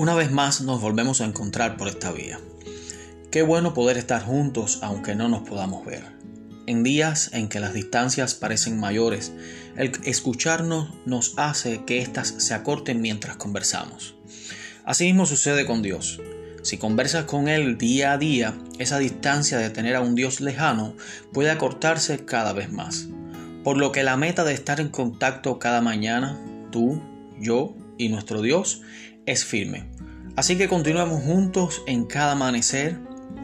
Una vez más nos volvemos a encontrar por esta vía. Qué bueno poder estar juntos aunque no nos podamos ver. En días en que las distancias parecen mayores, el escucharnos nos hace que éstas se acorten mientras conversamos. Asimismo sucede con Dios. Si conversas con Él día a día, esa distancia de tener a un Dios lejano puede acortarse cada vez más. Por lo que la meta de estar en contacto cada mañana, tú, yo y nuestro Dios, es firme. Así que continuemos juntos en cada amanecer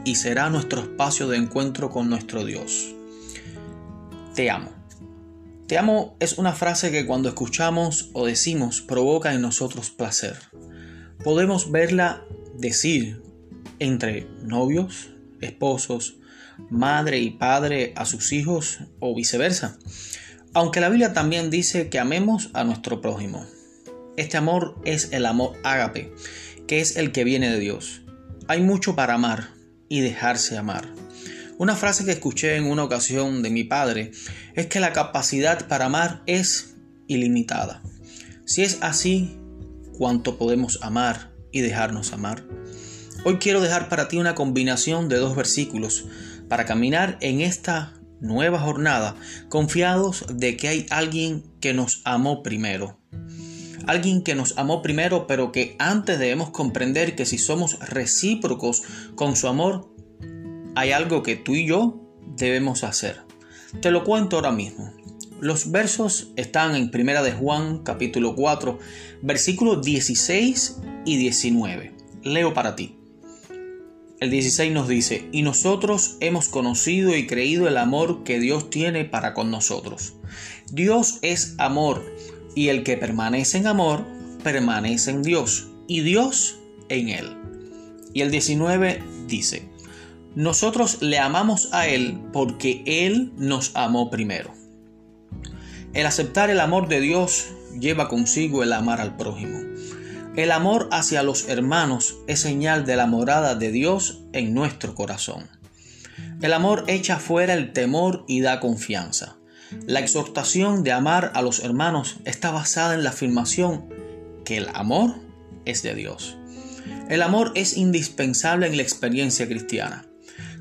y será nuestro espacio de encuentro con nuestro Dios. Te amo. Te amo es una frase que cuando escuchamos o decimos provoca en nosotros placer. Podemos verla decir entre novios, esposos, madre y padre a sus hijos o viceversa. Aunque la Biblia también dice que amemos a nuestro prójimo. Este amor es el amor ágape, que es el que viene de Dios. Hay mucho para amar y dejarse amar. Una frase que escuché en una ocasión de mi padre es que la capacidad para amar es ilimitada. Si es así, ¿cuánto podemos amar y dejarnos amar? Hoy quiero dejar para ti una combinación de dos versículos para caminar en esta nueva jornada confiados de que hay alguien que nos amó primero alguien que nos amó primero, pero que antes debemos comprender que si somos recíprocos con su amor, hay algo que tú y yo debemos hacer. Te lo cuento ahora mismo. Los versos están en Primera de Juan, capítulo 4, versículos 16 y 19. Leo para ti. El 16 nos dice, y nosotros hemos conocido y creído el amor que Dios tiene para con nosotros. Dios es amor y el que permanece en amor, permanece en Dios, y Dios en él. Y el 19 dice, nosotros le amamos a Él porque Él nos amó primero. El aceptar el amor de Dios lleva consigo el amar al prójimo. El amor hacia los hermanos es señal de la morada de Dios en nuestro corazón. El amor echa fuera el temor y da confianza. La exhortación de amar a los hermanos está basada en la afirmación que el amor es de Dios. El amor es indispensable en la experiencia cristiana.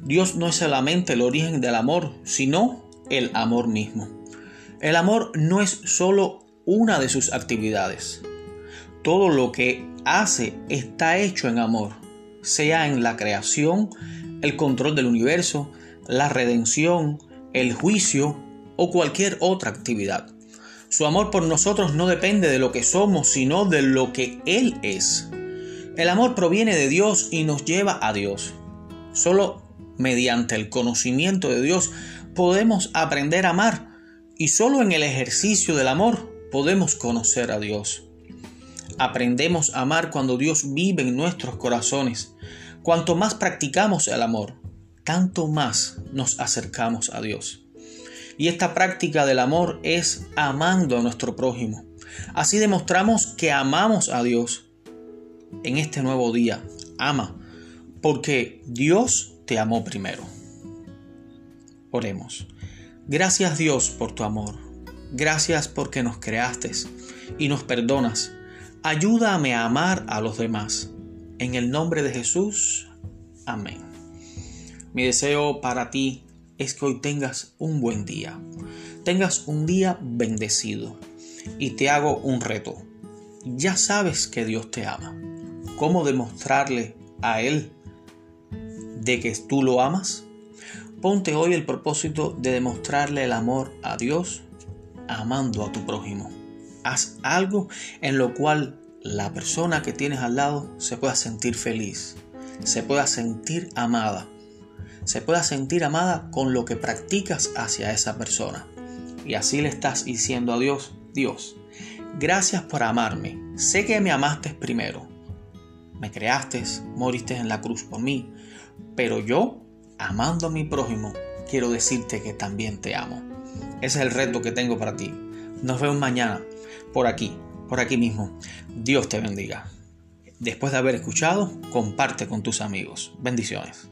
Dios no es solamente el origen del amor, sino el amor mismo. El amor no es solo una de sus actividades. Todo lo que hace está hecho en amor, sea en la creación, el control del universo, la redención, el juicio o cualquier otra actividad. Su amor por nosotros no depende de lo que somos, sino de lo que Él es. El amor proviene de Dios y nos lleva a Dios. Solo mediante el conocimiento de Dios podemos aprender a amar y solo en el ejercicio del amor podemos conocer a Dios. Aprendemos a amar cuando Dios vive en nuestros corazones. Cuanto más practicamos el amor, tanto más nos acercamos a Dios. Y esta práctica del amor es amando a nuestro prójimo. Así demostramos que amamos a Dios. En este nuevo día, ama, porque Dios te amó primero. Oremos. Gracias Dios por tu amor. Gracias porque nos creaste y nos perdonas. Ayúdame a amar a los demás. En el nombre de Jesús. Amén. Mi deseo para ti es que hoy tengas un buen día, tengas un día bendecido y te hago un reto. Ya sabes que Dios te ama. ¿Cómo demostrarle a Él de que tú lo amas? Ponte hoy el propósito de demostrarle el amor a Dios amando a tu prójimo. Haz algo en lo cual la persona que tienes al lado se pueda sentir feliz, se pueda sentir amada se pueda sentir amada con lo que practicas hacia esa persona. Y así le estás diciendo a Dios, Dios, gracias por amarme. Sé que me amaste primero. Me creaste, moriste en la cruz por mí. Pero yo, amando a mi prójimo, quiero decirte que también te amo. Ese es el reto que tengo para ti. Nos vemos mañana, por aquí, por aquí mismo. Dios te bendiga. Después de haber escuchado, comparte con tus amigos. Bendiciones.